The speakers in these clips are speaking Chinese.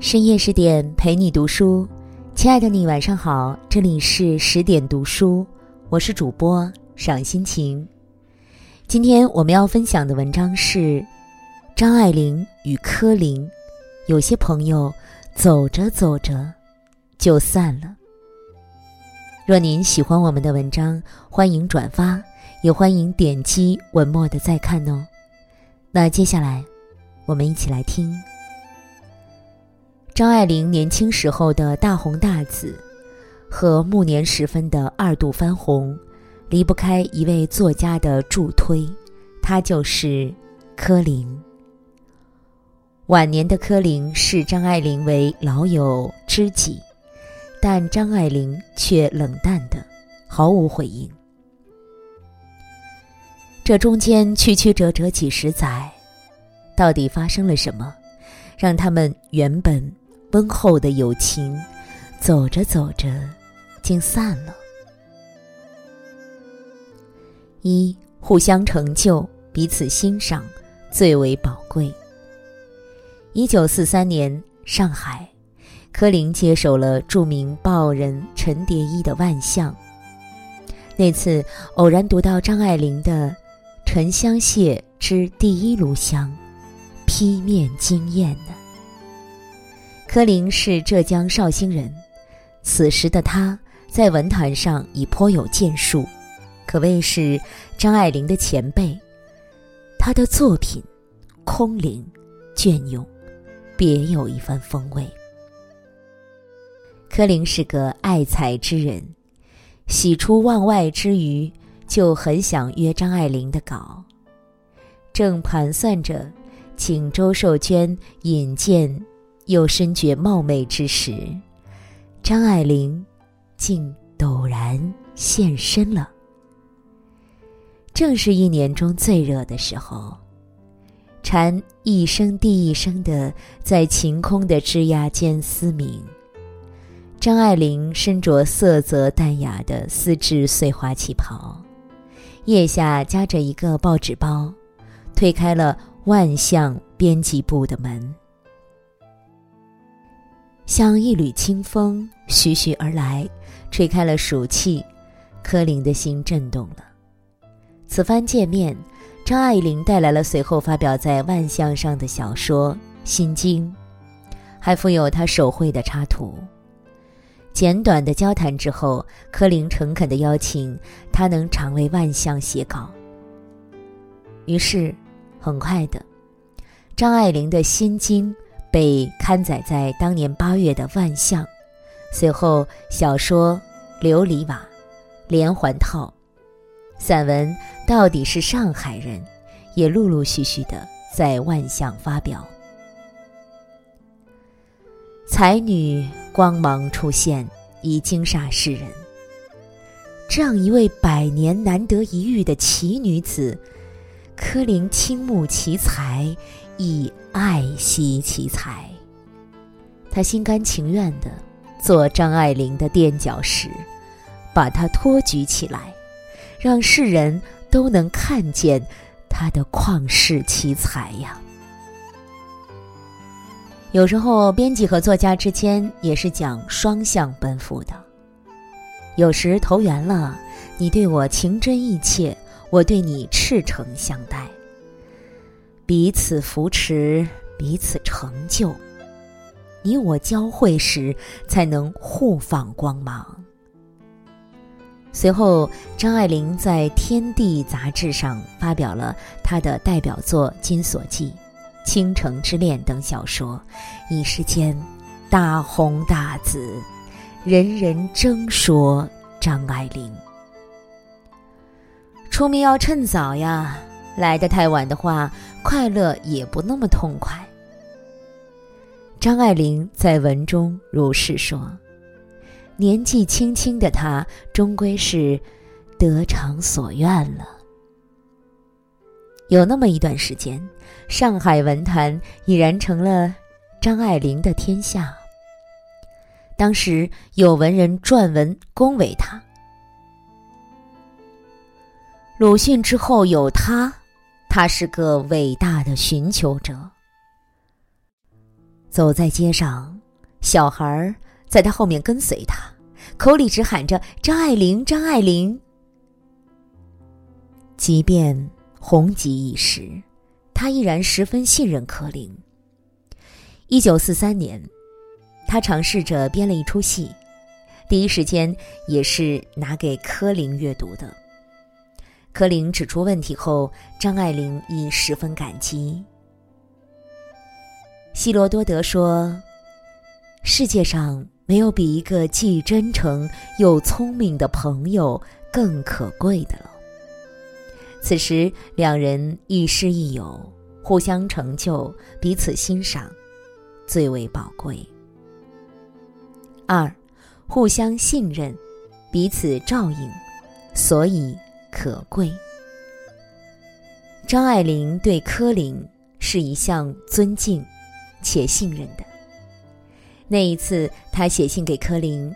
深夜十点陪你读书，亲爱的你晚上好，这里是十点读书，我是主播赏心情。今天我们要分享的文章是张爱玲与柯林。有些朋友走着走着就散了。若您喜欢我们的文章，欢迎转发，也欢迎点击文末的再看哦。那接下来，我们一起来听。张爱玲年轻时候的大红大紫，和暮年时分的二度翻红，离不开一位作家的助推，他就是柯林。晚年的柯林视张爱玲为老友知己，但张爱玲却冷淡的毫无回应。这中间曲曲折折几十载，到底发生了什么，让他们原本？温厚的友情，走着走着，竟散了。一互相成就，彼此欣赏，最为宝贵。一九四三年，上海，柯林接手了著名报人陈蝶衣的《万象》。那次偶然读到张爱玲的《沉香屑之第一炉香》，劈面惊艳呢。柯林是浙江绍兴人，此时的他在文坛上已颇有建树，可谓是张爱玲的前辈。他的作品空灵、隽永，别有一番风味。柯林是个爱才之人，喜出望外之余，就很想约张爱玲的稿，正盘算着请周寿娟引荐。又深觉貌美之时，张爱玲竟陡然现身了。正是一年中最热的时候，蝉一声地一声的在晴空的枝桠间嘶鸣。张爱玲身着色泽淡雅的丝质碎花旗袍，腋下夹着一个报纸包，推开了万象编辑部的门。像一缕清风徐徐而来，吹开了暑气，柯林的心震动了。此番见面，张爱玲带来了随后发表在《万象》上的小说《心经》，还附有她手绘的插图。简短的交谈之后，柯林诚恳地邀请他能常为《万象》写稿。于是，很快的，张爱玲的心经。被刊载在当年八月的《万象》，随后小说《琉璃瓦》、连环套、散文《到底是上海人》也陆陆续续的在《万象》发表。才女光芒出现，已惊煞世人。这样一位百年难得一遇的奇女子，柯林倾慕其才。以爱惜其才，他心甘情愿的做张爱玲的垫脚石，把她托举起来，让世人都能看见她的旷世奇才呀。有时候，编辑和作家之间也是讲双向奔赴的。有时投缘了，你对我情真意切，我对你赤诚相待。彼此扶持，彼此成就。你我交汇时，才能互放光芒。随后，张爱玲在《天地》杂志上发表了她的代表作《金锁记》《倾城之恋》等小说，一时间大红大紫，人人争说张爱玲。出名要趁早呀。来得太晚的话，快乐也不那么痛快。张爱玲在文中如是说：“年纪轻轻的她，终归是得偿所愿了。”有那么一段时间，上海文坛已然成了张爱玲的天下。当时有文人撰文恭维她：“鲁迅之后有他。”他是个伟大的寻求者。走在街上，小孩在他后面跟随他，口里只喊着“张爱玲，张爱玲”。即便红极一时，他依然十分信任柯林。一九四三年，他尝试着编了一出戏，第一时间也是拿给柯林阅读的。柯林指出问题后，张爱玲亦十分感激。希罗多德说：“世界上没有比一个既真诚又聪明的朋友更可贵的了。”此时，两人亦师亦友，互相成就，彼此欣赏，最为宝贵。二，互相信任，彼此照应，所以可贵。张爱玲对柯林是一向尊敬且信任的。那一次，她写信给柯林，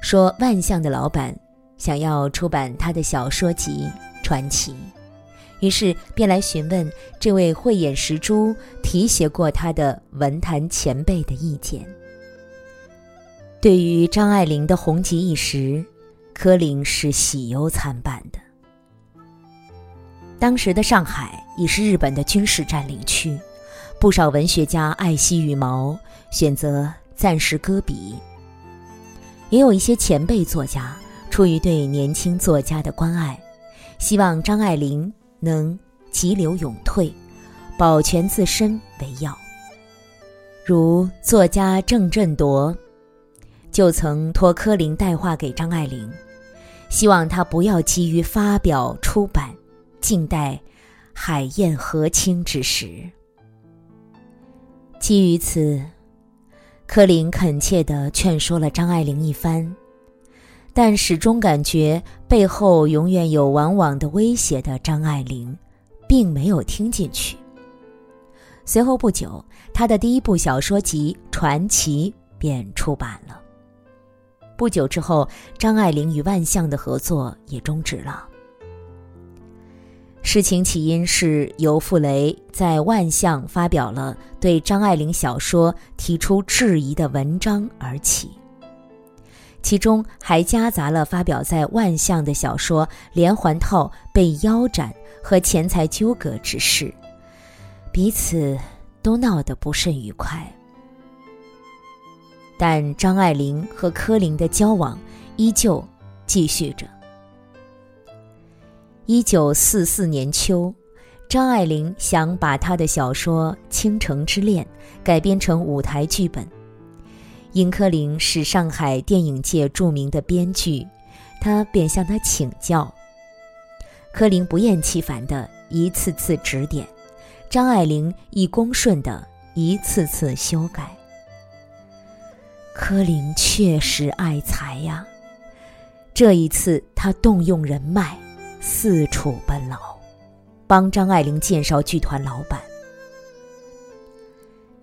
说万象的老板想要出版他的小说集《传奇》。于是便来询问这位慧眼识珠、提携过他的文坛前辈的意见。对于张爱玲的红极一时，柯林是喜忧参半的。当时的上海已是日本的军事占领区，不少文学家爱惜羽毛，选择暂时搁笔。也有一些前辈作家出于对年轻作家的关爱，希望张爱玲。能急流勇退，保全自身为要。如作家郑振铎，就曾托柯林带话给张爱玲，希望她不要急于发表出版，静待海晏河清之时。基于此，柯林恳切地劝说了张爱玲一番，但始终感觉。背后永远有往往的威胁的张爱玲，并没有听进去。随后不久，他的第一部小说集《传奇》便出版了。不久之后，张爱玲与万象的合作也终止了。事情起因是由傅雷在万象发表了对张爱玲小说提出质疑的文章而起。其中还夹杂了发表在万象的小说《连环套》被腰斩和钱财纠葛之事，彼此都闹得不甚愉快。但张爱玲和柯林的交往依旧继续着。一九四四年秋，张爱玲想把她的小说《倾城之恋》改编成舞台剧本。殷柯林是上海电影界著名的编剧，他便向他请教。柯林不厌其烦地一次次指点，张爱玲亦恭顺的一次次修改。柯林确实爱才呀，这一次他动用人脉，四处奔劳，帮张爱玲介绍剧团老板。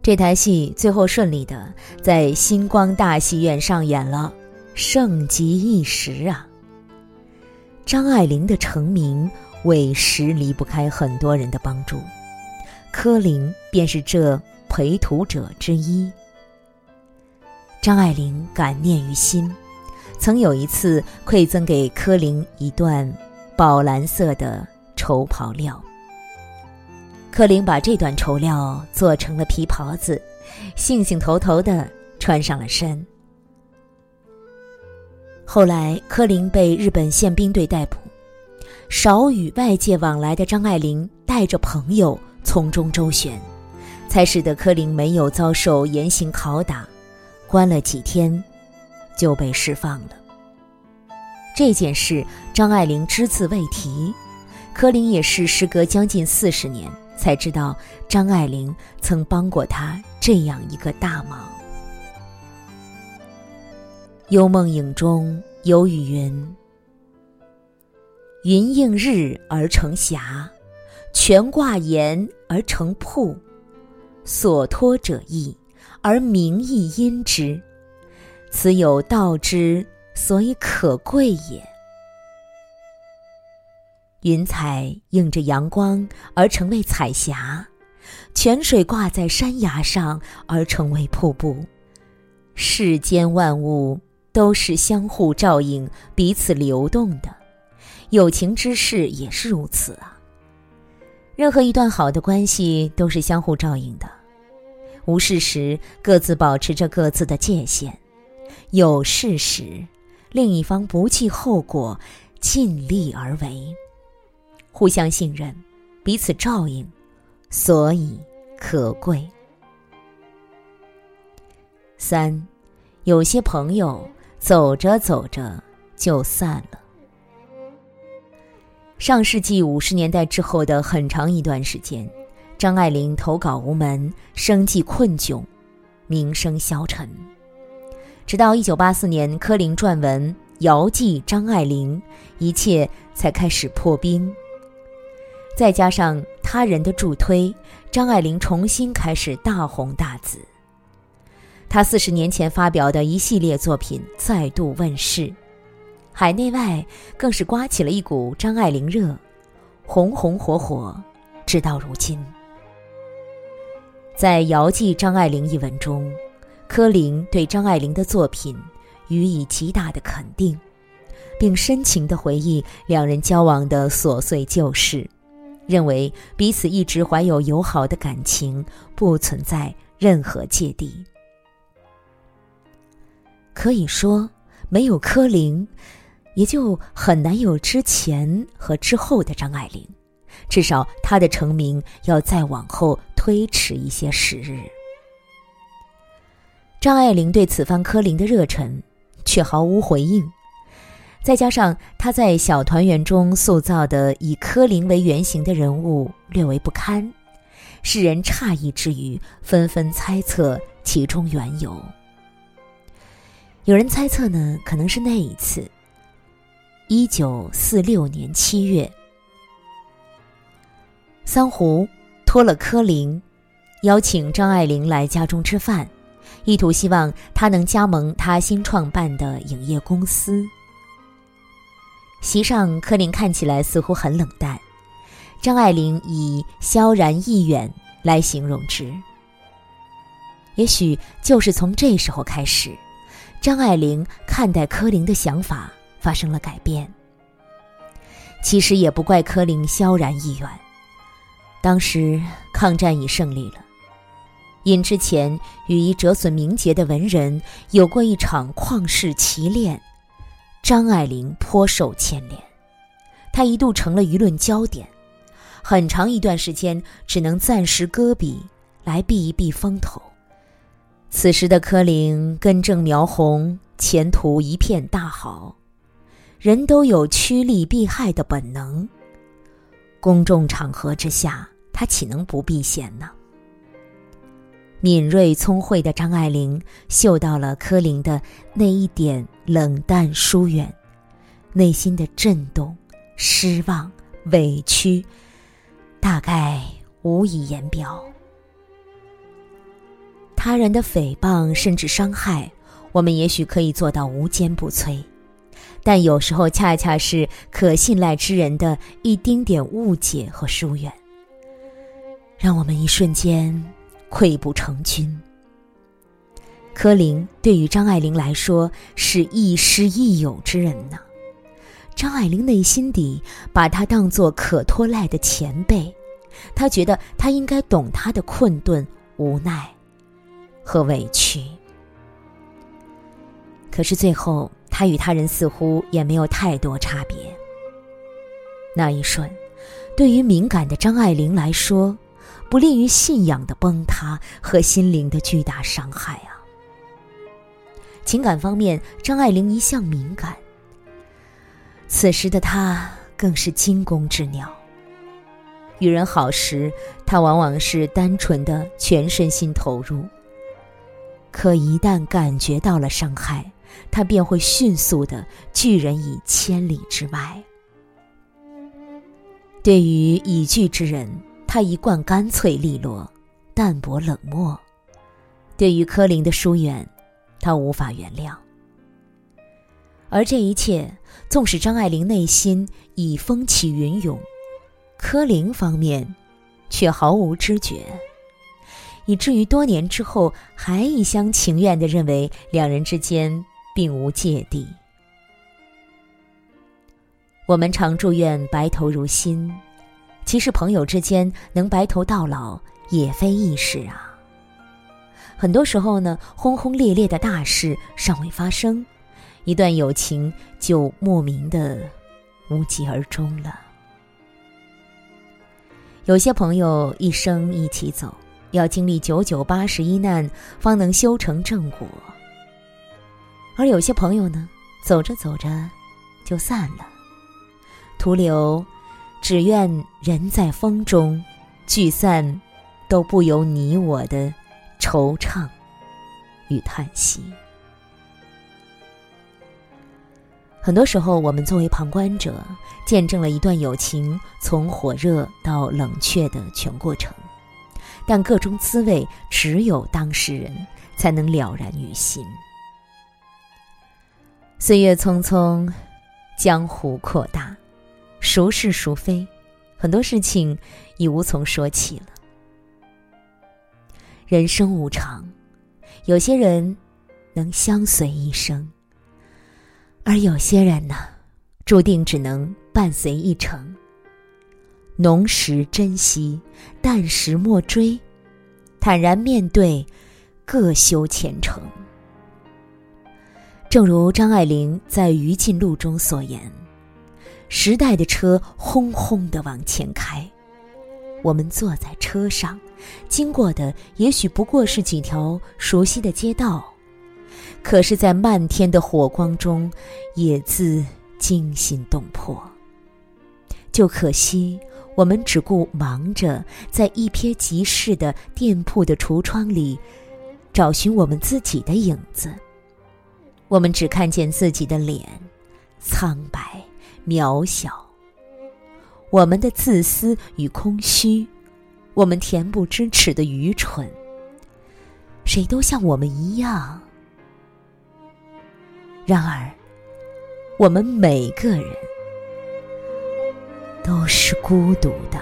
这台戏最后顺利的在星光大戏院上演了，盛极一时啊！张爱玲的成名委实离不开很多人的帮助，柯林便是这陪图者之一。张爱玲感念于心，曾有一次馈赠给柯林一段宝蓝色的绸袍料。柯林把这段绸料做成了皮袍子，兴兴头头的穿上了身。后来，柯林被日本宪兵队逮捕，少与外界往来的张爱玲带着朋友从中周旋，才使得柯林没有遭受严刑拷打，关了几天，就被释放了。这件事，张爱玲只字未提，柯林也是时隔将近四十年。才知道张爱玲曾帮过他这样一个大忙。幽梦影中有语云：“云映日而成霞，泉挂岩而成瀑。所托者意，而名亦因之。此有道之，所以可贵也。”云彩映着阳光而成为彩霞，泉水挂在山崖上而成为瀑布。世间万物都是相互照应、彼此流动的，友情之事也是如此啊。任何一段好的关系都是相互照应的，无事时各自保持着各自的界限，有事时另一方不计后果，尽力而为，互相信任，彼此照应，所以可贵。三，有些朋友走着走着就散了。上世纪五十年代之后的很长一段时间，张爱玲投稿无门，生计困窘，名声消沉。直到一九八四年，柯林撰文《遥寄张爱玲》，一切才开始破冰。再加上他人的助推，张爱玲重新开始大红大紫。她四十年前发表的一系列作品再度问世。海内外更是刮起了一股张爱玲热，红红火火，直到如今。在《遥寄张爱玲》一文中，柯林对张爱玲的作品予以极大的肯定，并深情地回忆两人交往的琐碎旧事，认为彼此一直怀有友好的感情，不存在任何芥蒂。可以说，没有柯林。也就很难有之前和之后的张爱玲，至少她的成名要再往后推迟一些时日。张爱玲对此番柯林的热忱却毫无回应，再加上她在小团圆中塑造的以柯林为原型的人物略为不堪，使人诧异之余，纷纷猜测其中缘由。有人猜测呢，可能是那一次。一九四六年七月，桑湖托了柯林，邀请张爱玲来家中吃饭，意图希望他能加盟他新创办的影业公司。席上，柯林看起来似乎很冷淡，张爱玲以萧然意远来形容之。也许就是从这时候开始，张爱玲看待柯林的想法。发生了改变。其实也不怪柯林萧然意远，当时抗战已胜利了，因之前与一折损名节的文人有过一场旷世奇恋，张爱玲颇受牵连，她一度成了舆论焦点，很长一段时间只能暂时搁笔来避一避风头。此时的柯林根正苗红，前途一片大好。人都有趋利避害的本能。公众场合之下，他岂能不避嫌呢？敏锐聪慧的张爱玲嗅到了柯林的那一点冷淡疏远，内心的震动、失望、委屈，大概无以言表。他人的诽谤甚至伤害，我们也许可以做到无坚不摧。但有时候，恰恰是可信赖之人的一丁点误解和疏远，让我们一瞬间溃不成军。柯林对于张爱玲来说是亦师亦友之人呢，张爱玲内心底把他当作可托赖的前辈，他觉得他应该懂他的困顿、无奈和委屈。可是最后。他与他人似乎也没有太多差别。那一瞬，对于敏感的张爱玲来说，不利于信仰的崩塌和心灵的巨大伤害啊。情感方面，张爱玲一向敏感，此时的她更是惊弓之鸟。与人好时，她往往是单纯的全身心投入；可一旦感觉到了伤害，他便会迅速的拒人以千里之外。对于已拒之人，他一贯干脆利落、淡泊冷漠；对于柯林的疏远，他无法原谅。而这一切，纵使张爱玲内心已风起云涌，柯林方面却毫无知觉，以至于多年之后还一厢情愿地认为两人之间并无芥蒂。我们常祝愿白头如新，其实朋友之间能白头到老也非易事啊。很多时候呢，轰轰烈烈的大事尚未发生，一段友情就莫名的无疾而终了。有些朋友一生一起走，要经历九九八十一难，方能修成正果；而有些朋友呢，走着走着就散了，徒留只愿人在风中，聚散都不由你我的惆怅与叹息。很多时候，我们作为旁观者，见证了一段友情从火热到冷却的全过程，但各中滋味只有当事人才能了然于心。岁月匆匆，江湖扩大，孰是孰非，很多事情已无从说起了。人生无常，有些人能相随一生。而有些人呢，注定只能伴随一程。浓时珍惜，淡时莫追，坦然面对，各修前程。正如张爱玲在《余尽录》中所言：“时代的车轰轰的往前开，我们坐在车上，经过的也许不过是几条熟悉的街道。”可是，在漫天的火光中，也自惊心动魄。就可惜，我们只顾忙着在一瞥即逝的店铺的橱窗里，找寻我们自己的影子。我们只看见自己的脸，苍白、渺小。我们的自私与空虚，我们恬不知耻的愚蠢。谁都像我们一样。然而，我们每个人都是孤独的。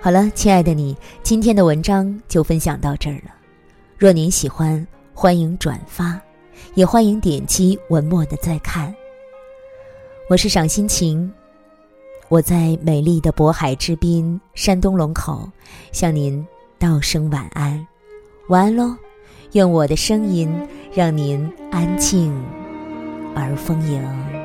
好了，亲爱的你，今天的文章就分享到这儿了。若您喜欢，欢迎转发，也欢迎点击文末的再看。我是赏心情，我在美丽的渤海之滨，山东龙口，向您。道声晚安，晚安喽！愿我的声音让您安静而丰盈。